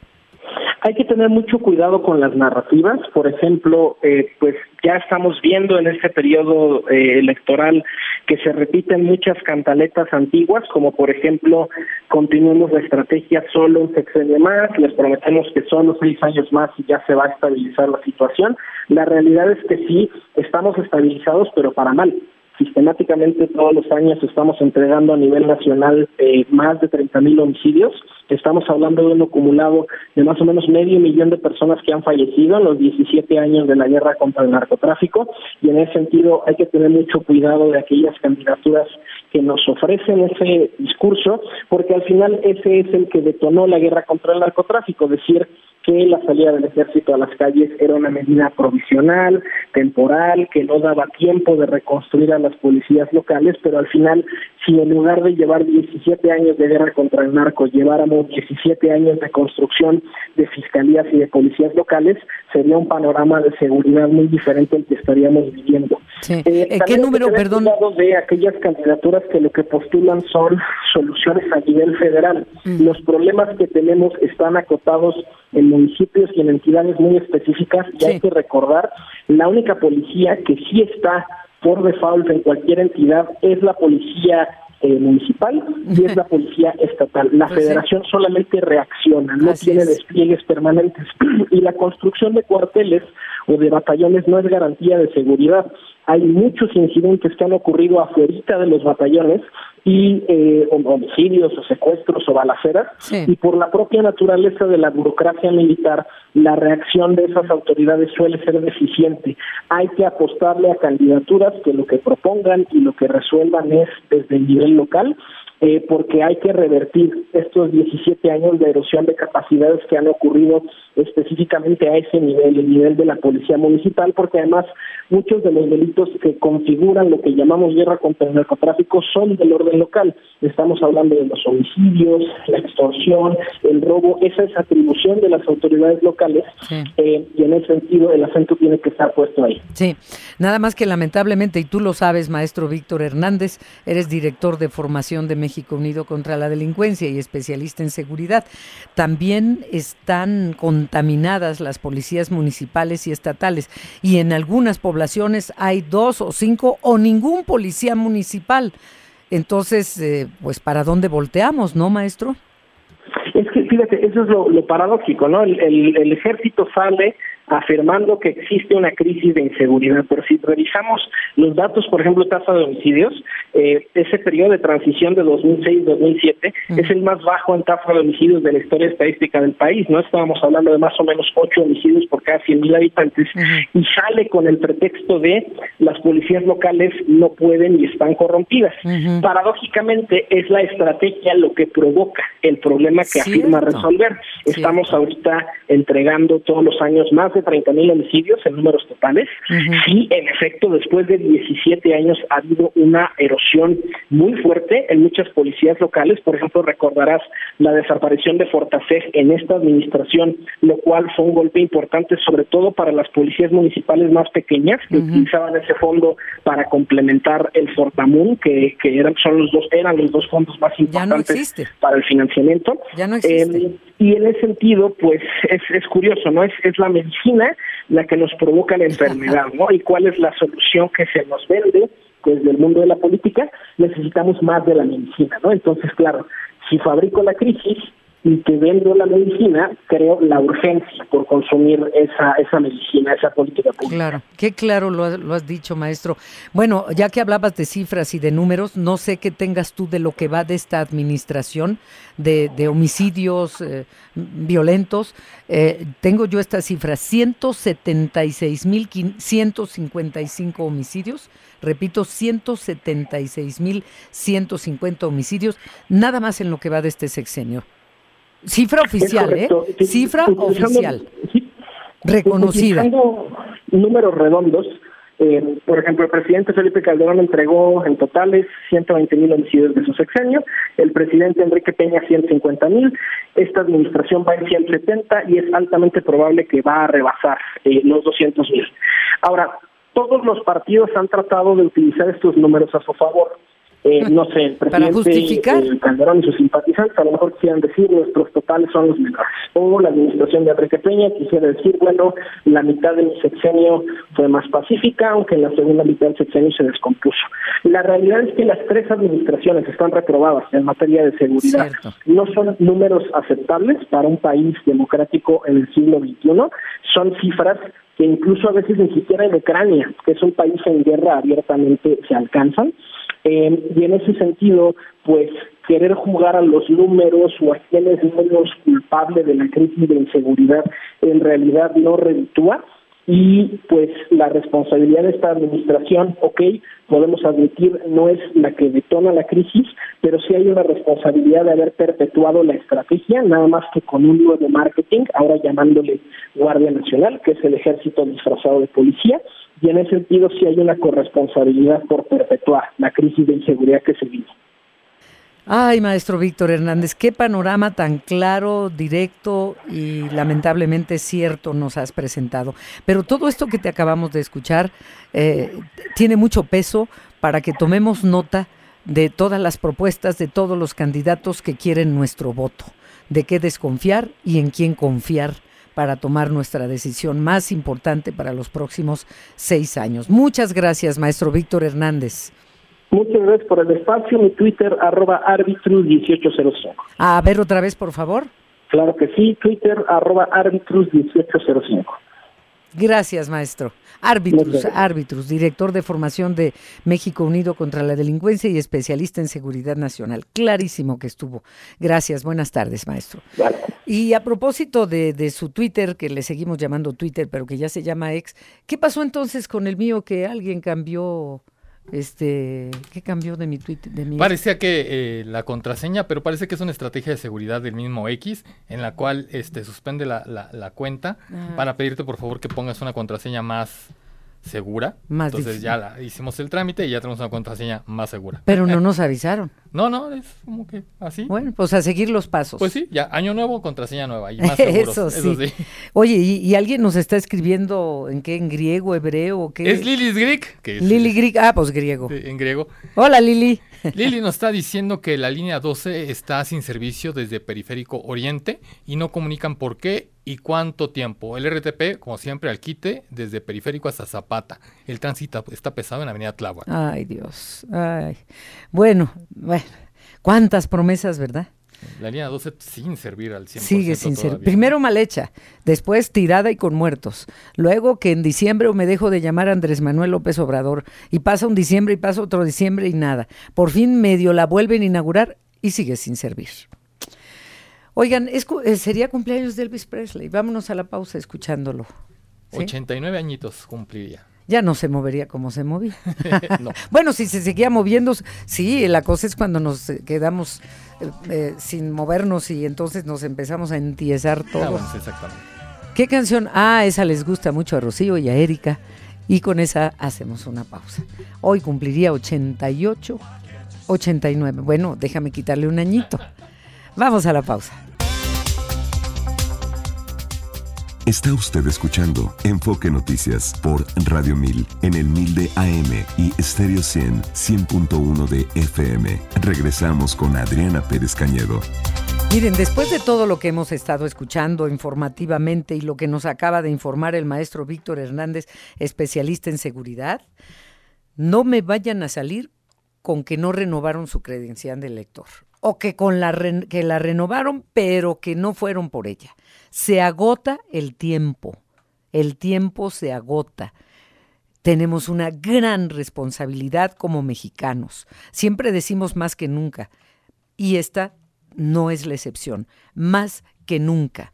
J: hay que tener mucho cuidado con las narrativas. Por ejemplo, eh, pues ya estamos viendo en este periodo eh, electoral que se repiten muchas cantaletas antiguas, como por ejemplo, continuemos la estrategia solo un sexenio más, les prometemos que solo seis años más y ya se va a estabilizar la situación. La realidad es que sí, estamos estabilizados, pero para mal sistemáticamente todos los años estamos entregando a nivel nacional eh, más de 30 mil homicidios. Estamos hablando de un acumulado de más o menos medio millón de personas que han fallecido en los 17 años de la guerra contra el narcotráfico y en ese sentido hay que tener mucho cuidado de aquellas candidaturas que nos ofrecen ese discurso porque al final ese es el que detonó la guerra contra el narcotráfico, decir que la salida del ejército a las calles era una medida provisional, temporal, que no daba tiempo de reconstruir a las policías locales, pero al final, si en lugar de llevar 17 años de guerra contra el narco, lleváramos 17 años de construcción de fiscalías y de policías locales, sería un panorama de seguridad muy diferente al que estaríamos viviendo.
B: Sí. Eh, ¿Qué número, perdón?
J: de aquellas candidaturas que lo que postulan son soluciones a nivel federal. Mm. Los problemas que tenemos están acotados en municipios y en entidades muy específicas y hay que recordar, la única policía que sí está por default en cualquier entidad es la policía eh, municipal y es la policía estatal. La pues federación solamente reacciona, no tiene despliegues permanentes. Y la construcción de cuarteles o de batallones no es garantía de seguridad. Hay muchos incidentes que han ocurrido afuera de los batallones y eh, homicidios o secuestros o balaceras y por la propia naturaleza de la burocracia militar la reacción de esas autoridades suele ser deficiente. Hay que apostarle a candidaturas que lo que propongan y lo que resuelvan es desde el nivel local eh, porque hay que revertir estos 17 años de erosión de capacidades que han ocurrido específicamente a ese nivel, el nivel de la policía municipal, porque además muchos de los delitos que configuran lo que llamamos guerra contra el narcotráfico son del orden local. Estamos hablando de los homicidios, la extorsión, el robo, esa es atribución de las autoridades locales eh, y en ese sentido el acento tiene que estar puesto ahí.
B: Sí, nada más que lamentablemente, y tú lo sabes, maestro Víctor Hernández, eres director de formación de México Unido contra la Delincuencia y especialista en seguridad. También están contaminadas las policías municipales y estatales y en algunas poblaciones hay dos o cinco o ningún policía municipal. Entonces, eh, pues, ¿para dónde volteamos, no, maestro?
J: Que, fíjate, eso es lo, paradójico, ¿no? El, el, ejército sale afirmando que existe una crisis de inseguridad, pero si revisamos los datos, por ejemplo, tasa de homicidios, eh, ese periodo de transición de 2006-2007 es el más bajo en tasa de homicidios de la historia estadística del país, ¿no? Estábamos hablando de más o menos 8 homicidios por cada 100.000 habitantes y sale con el pretexto de las policías locales no pueden y están corrompidas. Paradójicamente es la estrategia lo que provoca el problema que afirma resolver. Estamos ahorita entregando todos los años más de 30.000 homicidios en números totales y en efecto después de 17 años ha habido una erosión muy fuerte en muchas policías locales. Por ejemplo, recordarás la desaparición de Fortaseg en esta administración, lo cual fue un golpe importante sobre todo para las policías municipales más pequeñas que utilizaban ese fondo para complementar el Fortamun, que, que eran son los dos eran los dos fondos más importantes para el financiamiento.
B: Ya no existe.
J: Eh, y en ese sentido, pues es, es curioso, ¿no? Es, es la medicina la que nos provoca la enfermedad, ¿no? Y cuál es la solución que se nos vende desde el mundo de la política, necesitamos más de la medicina, ¿no? Entonces, claro, si fabrico la crisis, y que vendo la medicina, creo la urgencia por consumir esa, esa medicina, esa política pública.
B: Claro, qué claro lo, has dicho, maestro. Bueno, ya que hablabas de cifras y de números, no sé qué tengas tú de lo que va de esta administración de, de homicidios eh, violentos. Eh, tengo yo esta cifra, 176.155 homicidios, repito, 176.150 homicidios, nada más en lo que va de este sexenio. Cifra oficial, ¿eh? Cifra oficial. Reconocida.
J: números redondos, eh, por ejemplo, el presidente Felipe Calderón entregó en totales 120 mil homicidios de su sexenio, el presidente Enrique Peña 150 mil, esta administración va en 170 y es altamente probable que va a rebasar eh, los 200 mil. Ahora, todos los partidos han tratado de utilizar estos números a su favor. Eh, no sé, el presidente Calderón y sus simpatizantes a lo mejor quisieran decir nuestros totales son los menores. O la administración de Enrique Peña quisiera decir, bueno, la mitad de mi sexenio fue más pacífica, aunque en la segunda mitad del sexenio se descompuso. La realidad es que las tres administraciones están reprobadas en materia de seguridad. No son números aceptables para un país democrático en el siglo XXI, son cifras que incluso a veces ni siquiera en Ucrania, que es un país en guerra abiertamente, se alcanzan. Eh, y en ese sentido, pues querer jugar a los números o a quién es menos culpable de la crisis de inseguridad en realidad no reditúa y pues la responsabilidad de esta administración, ok, podemos admitir, no es la que detona la crisis, pero sí hay una responsabilidad de haber perpetuado la estrategia, nada más que con un nuevo marketing, ahora llamándole Guardia Nacional, que es el ejército disfrazado de policía, y en ese sentido sí hay una corresponsabilidad por perpetuar la crisis de inseguridad que se vive.
B: Ay, maestro Víctor Hernández, qué panorama tan claro, directo y lamentablemente cierto nos has presentado. Pero todo esto que te acabamos de escuchar eh, tiene mucho peso para que tomemos nota de todas las propuestas de todos los candidatos que quieren nuestro voto, de qué desconfiar y en quién confiar para tomar nuestra decisión más importante para los próximos seis años. Muchas gracias, maestro Víctor Hernández.
J: Muchas gracias por el espacio. Mi Twitter, arroba arbitrus1805.
B: A ver otra vez, por favor.
J: Claro que sí, Twitter, arroba arbitrus1805.
B: Gracias, maestro. Arbitrus, Arbitrus, director de formación de México Unido contra la Delincuencia y especialista en seguridad nacional. Clarísimo que estuvo. Gracias, buenas tardes, maestro. Y a propósito de, de, su Twitter, que le seguimos llamando Twitter, pero que ya se llama ex, ¿qué pasó entonces con el mío que alguien cambió este, ¿qué cambió de mi tweet? De mi...
H: Parecía que eh, la contraseña, pero parece que es una estrategia de seguridad del mismo X, en la cual este, suspende la, la, la cuenta ah. para pedirte por favor que pongas una contraseña más segura. Entonces ya la, hicimos el trámite y ya tenemos una contraseña más segura.
B: Pero no nos avisaron.
H: no, no, es como que así.
B: Bueno, pues a seguir los pasos.
H: Pues sí, ya año nuevo, contraseña nueva y más seguros. eso, sí.
B: Oye, ¿y, alguien nos está escribiendo en qué? ¿En griego, hebreo o qué?
H: Es Lilis Greek.
B: Que Lili Greek, ah, pues griego.
H: en griego.
B: Hola, Lili.
H: Lili nos está diciendo que la línea 12 está sin servicio desde Periférico Oriente y no comunican por qué ¿Y cuánto tiempo? El RTP, como siempre, al quite, desde Periférico hasta Zapata. El tránsito está pesado en Avenida Tláhuac.
B: Ay, Dios. Ay. Bueno, bueno. ¿Cuántas promesas, verdad?
H: La línea 12 sin servir al 100%.
B: Sigue sin servir. Primero mal hecha, después tirada y con muertos. Luego que en diciembre me dejo de llamar Andrés Manuel López Obrador y pasa un diciembre y pasa otro diciembre y nada. Por fin medio la vuelven a inaugurar y sigue sin servir. Oigan, es, eh, sería cumpleaños de Elvis Presley. Vámonos a la pausa escuchándolo.
H: 89 añitos cumpliría.
B: Ya no se movería como se movía. bueno, si se seguía moviendo, sí, la cosa es cuando nos quedamos eh, eh, sin movernos y entonces nos empezamos a entiesar ah, todos. exactamente. ¿Qué canción? Ah, esa les gusta mucho a Rocío y a Erika. Y con esa hacemos una pausa. Hoy cumpliría 88, 89. Bueno, déjame quitarle un añito. Vamos a la pausa.
A: Está usted escuchando Enfoque Noticias por Radio 1000 en el 1000 de AM y Stereo 100 100.1 de FM. Regresamos con Adriana Pérez Cañedo.
B: Miren, después de todo lo que hemos estado escuchando informativamente y lo que nos acaba de informar el maestro Víctor Hernández, especialista en seguridad, no me vayan a salir con que no renovaron su credencial de lector o que, con la que la renovaron pero que no fueron por ella. Se agota el tiempo, el tiempo se agota. Tenemos una gran responsabilidad como mexicanos. Siempre decimos más que nunca. Y esta no es la excepción. Más que nunca.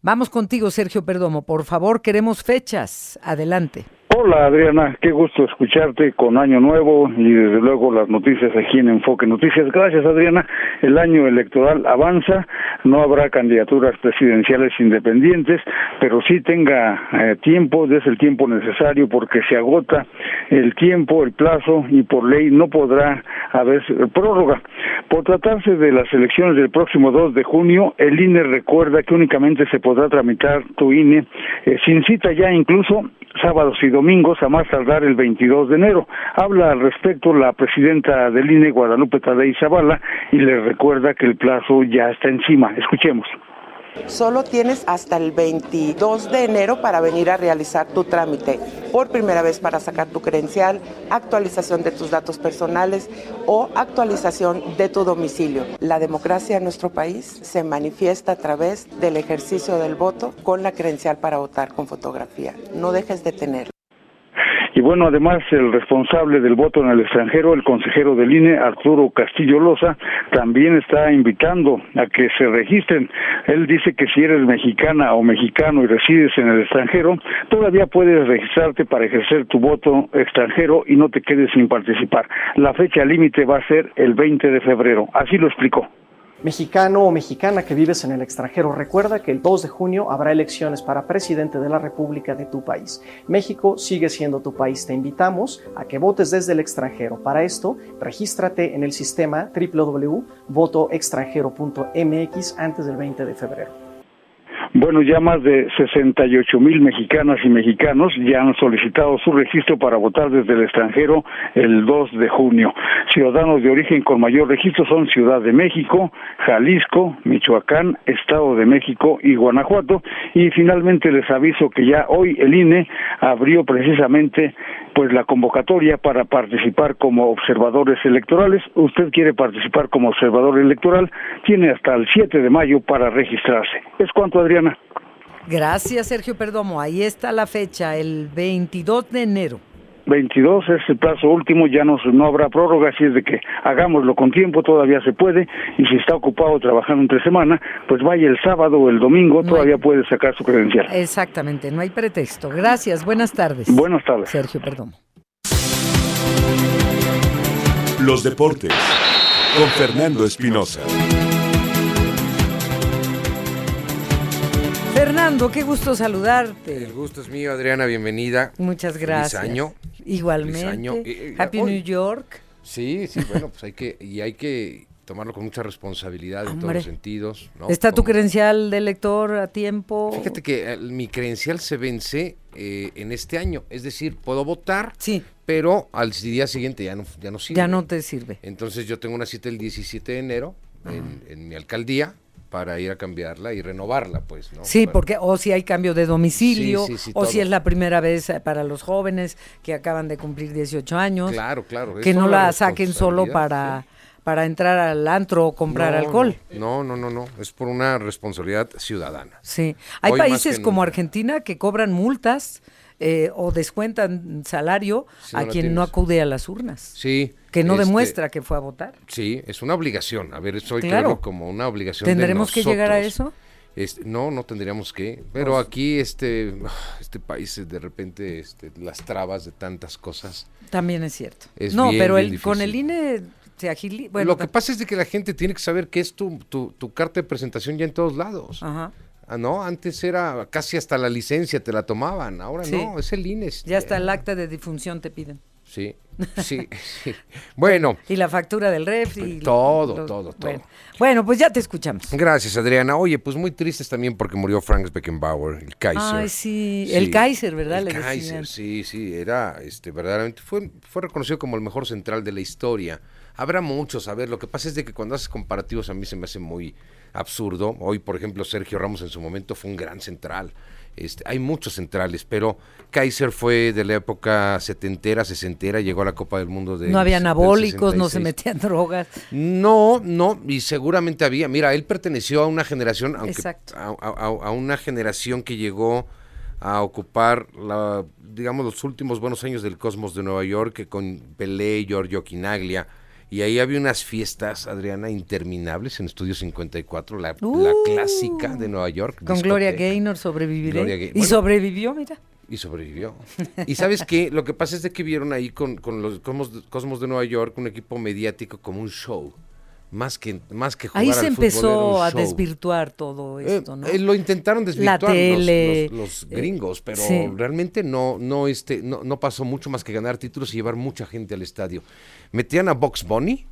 B: Vamos contigo, Sergio Perdomo. Por favor, queremos fechas. Adelante.
K: Hola Adriana, qué gusto escucharte con Año Nuevo y desde luego las noticias aquí en Enfoque Noticias. Gracias Adriana, el año electoral avanza, no habrá candidaturas presidenciales independientes, pero sí tenga eh, tiempo, desde el tiempo necesario porque se agota el tiempo, el plazo y por ley no podrá haber prórroga. Por tratarse de las elecciones del próximo 2 de junio, el INE recuerda que únicamente se podrá tramitar tu INE eh, sin cita ya incluso sábados y domingos a más tardar el 22 de enero. Habla al respecto la presidenta del INE, Guadalupe Tadei Zavala, y le recuerda que el plazo ya está encima. Escuchemos.
L: Solo tienes hasta el 22 de enero para venir a realizar tu trámite. Por primera vez para sacar tu credencial, actualización de tus datos personales o actualización de tu domicilio. La democracia en nuestro país se manifiesta a través del ejercicio del voto con la credencial para votar con fotografía. No dejes de tener.
K: Y bueno, además el responsable del voto en el extranjero, el consejero del INE, Arturo Castillo Loza, también está invitando a que se registren. Él dice que si eres mexicana o mexicano y resides en el extranjero, todavía puedes registrarte para ejercer tu voto extranjero y no te quedes sin participar. La fecha límite va a ser el 20 de febrero. Así lo explicó.
M: Mexicano o mexicana que vives en el extranjero, recuerda que el 2 de junio habrá elecciones para presidente de la República de tu país. México sigue siendo tu país. Te invitamos a que votes desde el extranjero. Para esto, regístrate en el sistema www.votoextranjero.mx antes del 20 de febrero.
K: Bueno, ya más de 68 mil mexicanas y mexicanos ya han solicitado su registro para votar desde el extranjero el 2 de junio. Ciudadanos de origen con mayor registro son Ciudad de México, Jalisco, Michoacán, Estado de México y Guanajuato. Y finalmente les aviso que ya hoy el INE abrió precisamente pues la convocatoria para participar como observadores electorales. Usted quiere participar como observador electoral, tiene hasta el 7 de mayo para registrarse. Es cuanto, Adriana.
B: Gracias, Sergio Perdomo. Ahí está la fecha, el 22 de enero.
K: 22 es el plazo último, ya no, no habrá prórroga, así es de que hagámoslo con tiempo, todavía se puede, y si está ocupado trabajando entre semana, pues vaya el sábado o el domingo, todavía puede sacar su credencial.
B: Exactamente, no hay pretexto. Gracias, buenas tardes.
K: Buenas tardes.
B: Sergio Perdón.
A: Los deportes con Fernando Espinosa.
B: Fernando, qué gusto saludarte.
N: El gusto es mío, Adriana, bienvenida.
B: Muchas gracias.
N: Feliz año.
B: Igualmente. Eh, Happy New York.
N: Sí, sí, bueno, pues hay que, y hay que tomarlo con mucha responsabilidad en todos los sentidos.
B: ¿Está tu credencial de lector a tiempo?
N: Fíjate que eh, mi credencial se vence eh, en este año, es decir, puedo votar, sí. pero al día siguiente ya no, ya no sirve.
B: Ya no te sirve.
N: Entonces yo tengo una cita el 17 de enero en, en mi alcaldía para ir a cambiarla y renovarla, pues, ¿no?
B: Sí, porque o si hay cambio de domicilio, o si es la primera vez eh, para los jóvenes que acaban de cumplir 18 años.
N: Claro, claro.
B: Que no la saquen solo para, para entrar al antro o comprar alcohol.
N: No, no, no, no, es por una responsabilidad ciudadana.
B: Sí, hay países como Argentina que cobran multas eh, o descuentan salario a quien no acude a las urnas.
N: Sí.
B: Que no este, demuestra que fue a votar.
N: Sí, es una obligación. A ver, eso hay claro. como una obligación.
B: ¿Tendremos que llegar a eso?
N: Este, no, no tendríamos que. Pero pues aquí este, este país de repente este, las trabas de tantas cosas.
B: También es cierto. no, pero el, con el INE se agiliza.
N: Bueno, Lo que pasa es de que la gente tiene que saber que es tu, tu, tu carta de presentación ya en todos lados.
B: Ajá.
N: Ah, no, antes era casi hasta la licencia te la tomaban, ahora no, es el INE.
B: Ya hasta el acta de difunción te piden.
N: Sí, sí, sí. Bueno.
B: Y la factura del refri.
N: Todo, todo, todo.
B: Bueno. pues ya te escuchamos.
N: Gracias, Adriana. Oye, pues muy tristes también porque murió Frank Beckenbauer, el Kaiser.
B: Ay, sí, el Kaiser, ¿verdad?
N: El Kaiser, sí, sí, era, este, verdaderamente, fue, fue reconocido como el mejor central de la historia. Habrá muchos, a ver, lo que pasa es de que cuando haces comparativos a mí se me hace muy absurdo. Hoy, por ejemplo, Sergio Ramos en su momento fue un gran central. Este, hay muchos centrales, pero Kaiser fue de la época setentera, sesentera, llegó a la Copa del Mundo de...
B: No había anabólicos, no se metían drogas.
N: No, no, y seguramente había. Mira, él perteneció a una generación, aunque a, una generación que llegó a ocupar, la, digamos, los últimos buenos años del Cosmos de Nueva York, con Pelé, Giorgio Quinaglia, y ahí había unas fiestas, Adriana, interminables en Estudio 54, la, la clásica de Nueva York.
B: Con Gloria Gaynor sobreviviré. y sobrevivió, mira.
N: Y sobrevivió. y sabes qué, lo que pasa es de que vieron ahí con, con los Cosmos, de Nueva York un equipo mediático como un show más que más que jugar
B: Ahí se empezó a desvirtuar todo eh, esto, ¿no?
N: Eh, lo intentaron desvirtuar los, eh, gringos, pero realmente no no este no, no pasó mucho más que ganar títulos y llevar mucha gente al estadio. Metían a Box Bunny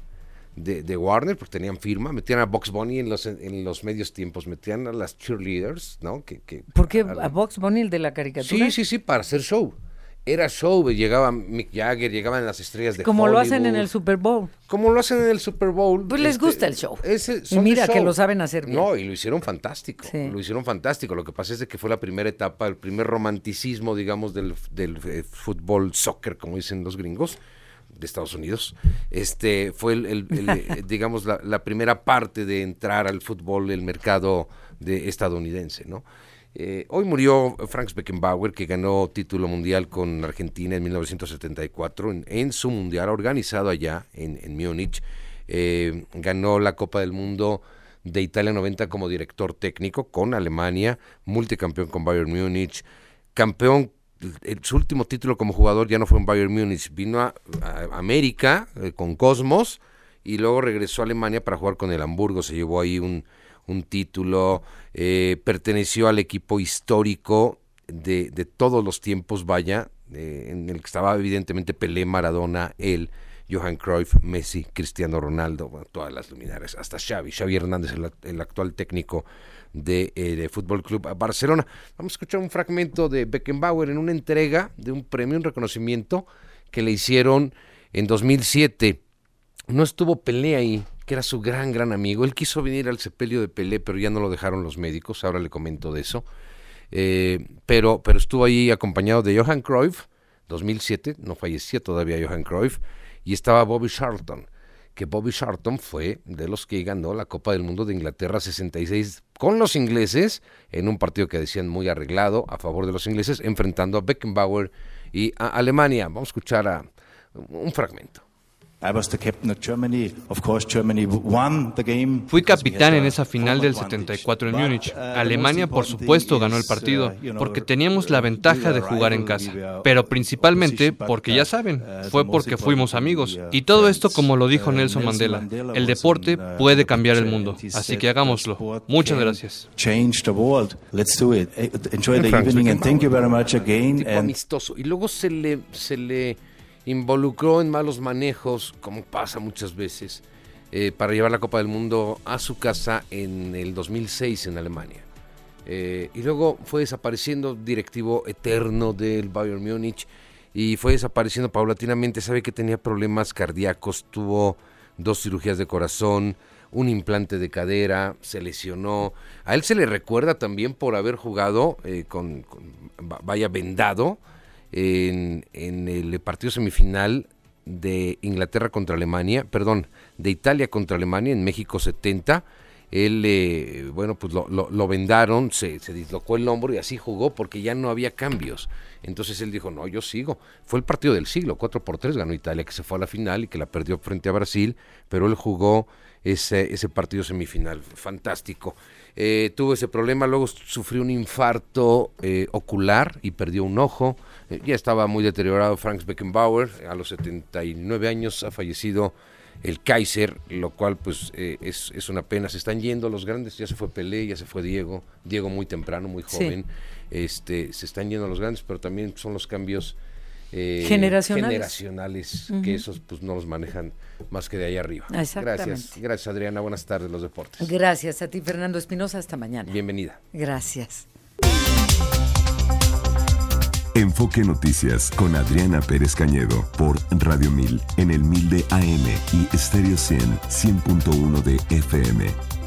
N: de, Warner, porque tenían firma, metían a Box Bunny en los, en los medios tiempos, metían a las cheerleaders, ¿no? Que, que,
B: ¿Por qué a, Box Bunny, el de la caricatura?
N: Sí, sí, sí, para hacer show. Era show, llegaba Mick Jagger, llegaban las estrellas de
B: Como lo hacen en el Super Bowl.
N: Como lo hacen en el Super Bowl.
B: Pues les este, gusta el show. y mira que lo saben hacer bien.
N: No, y lo hicieron fantástico. Lo hicieron fantástico. Lo que pasa es de que fue la primera etapa, el primer romanticismo, digamos, del, del eh, fútbol, soccer, como dicen los gringos de Estados Unidos. Este fue el, eh, digamos la, primera parte de entrar al fútbol, el mercado de estadounidense, ¿no? Eh, hoy murió Frank Beckenbauer, que ganó título mundial con Argentina en 1974 en, su mundial organizado allá en, en Múnich. Eh, ganó la Copa del Mundo de Italia 90 como director técnico con Alemania, multicampeón con Bayern Múnich, campeón su último título como jugador ya no fue en Bayern Múnich, vino a, América eh, con Cosmos y luego regresó a Alemania para jugar con el Hamburgo, se llevó ahí un, título, eh, perteneció al equipo histórico de, todos los tiempos, vaya, en el que estaba evidentemente Pelé, Maradona, él, Johan Cruyff, Messi, Cristiano Ronaldo, todas las luminarias, hasta Xavi, Xavi Hernández, el actual técnico de, eh, Fútbol Club Barcelona. Vamos a escuchar un fragmento de Beckenbauer en una entrega de un premio, un reconocimiento que le hicieron en 2007. No estuvo Pelé ahí, que era su gran, gran amigo. Él quiso venir al sepelio de Pelé, pero ya no lo dejaron los médicos. Ahora le comento de eso. Eh, pero, pero estuvo ahí acompañado de Johan Cruyff, 2007, no fallecía todavía Johan Cruyff, y estaba Bobby Charlton que Bobby Charlton fue de los que ganó la Copa del Mundo de Inglaterra 66 con los ingleses en un partido que decían muy arreglado a favor de los ingleses, enfrentando a Beckenbauer y a Alemania. Vamos a escuchar a un fragmento.
O: Fui capitán en esa final del 74 en Múnich. Uh, Alemania, por supuesto, ganó el partido, uh, porque teníamos la ventaja de jugar en casa. Pero principalmente, porque ya saben, uh, fue porque fuimos amigos. Y todo esto, como lo dijo Nelson Mandela, el deporte puede cambiar el mundo. Así que hagámoslo. Muchas gracias.
N: amistoso. Y luego se le, se le involucró en malos manejos, como pasa muchas veces, eh, para llevar la Copa del Mundo a su casa en el 2006 en Alemania. Eh, y luego fue desapareciendo directivo eterno del Bayern Múnich y fue desapareciendo paulatinamente. Sabe que tenía problemas cardíacos, tuvo dos cirugías de corazón, un implante de cadera, se lesionó. A él se le recuerda también por haber jugado eh, con, vaya vendado en, el partido semifinal de Inglaterra contra Alemania, perdón, de Italia contra Alemania en México 70 él, eh, bueno, pues lo, lo, vendaron, se, se, dislocó el hombro y así jugó porque ya no había cambios. Entonces él dijo, no, yo sigo. Fue el partido del siglo, 4 por 3 ganó Italia, que se fue a la final y que la perdió frente a Brasil, pero él jugó ese, ese partido semifinal, fantástico. Eh, tuvo ese problema, luego sufrió un infarto eh, ocular y perdió un ojo. Ya estaba muy deteriorado Frank Beckenbauer, a los 79 años ha fallecido el Kaiser, lo cual pues eh, es, es, una pena. Se están yendo los grandes, ya se fue Pelé, ya se fue Diego, Diego muy temprano, muy joven. Este, se están yendo los grandes, pero también son los cambios
B: eh, generacionales,
N: generacionales que esos pues no los manejan más que de ahí arriba. Gracias, gracias Adriana, buenas tardes los deportes.
B: Gracias a ti Fernando Espinosa, hasta mañana.
N: Bienvenida.
B: Gracias.
A: Enfoque Noticias con Adriana Pérez Cañedo por Radio 1000 en el 1000 de AM y Stereo 100 100.1 de FM.